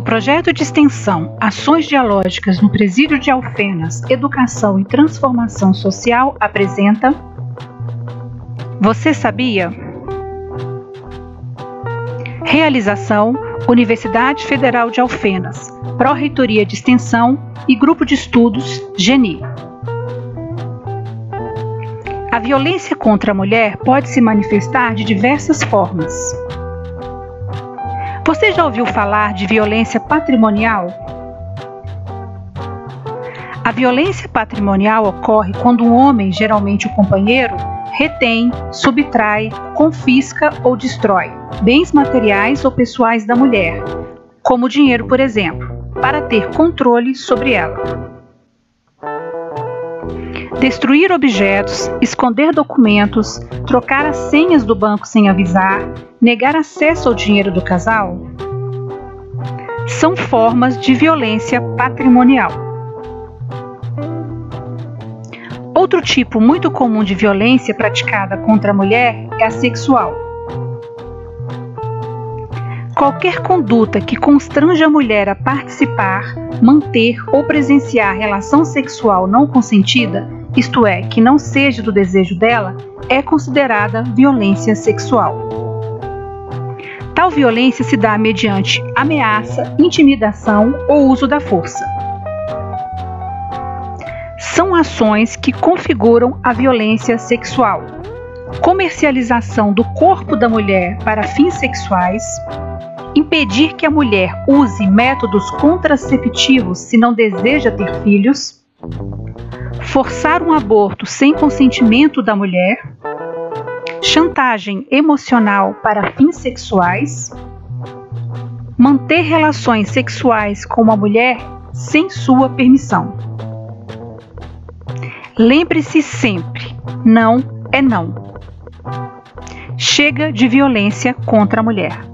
O projeto de extensão Ações Dialógicas no Presídio de Alfenas, Educação e Transformação Social apresenta Você sabia? Realização Universidade Federal de Alfenas, Pró-Reitoria de Extensão e Grupo de Estudos GENI. A violência contra a mulher pode se manifestar de diversas formas. Você já ouviu falar de violência patrimonial? A violência patrimonial ocorre quando um homem, geralmente o companheiro, retém, subtrai, confisca ou destrói bens materiais ou pessoais da mulher, como dinheiro, por exemplo, para ter controle sobre ela. Destruir objetos, esconder documentos, trocar as senhas do banco sem avisar, negar acesso ao dinheiro do casal são formas de violência patrimonial. Outro tipo muito comum de violência praticada contra a mulher é a sexual. Qualquer conduta que constrange a mulher a participar, manter ou presenciar relação sexual não consentida isto é, que não seja do desejo dela, é considerada violência sexual. Tal violência se dá mediante ameaça, intimidação ou uso da força. São ações que configuram a violência sexual. Comercialização do corpo da mulher para fins sexuais, impedir que a mulher use métodos contraceptivos se não deseja ter filhos, forçar um aborto sem consentimento da mulher, chantagem emocional para fins sexuais, manter relações sexuais com uma mulher sem sua permissão. Lembre-se sempre: não é não. Chega de violência contra a mulher.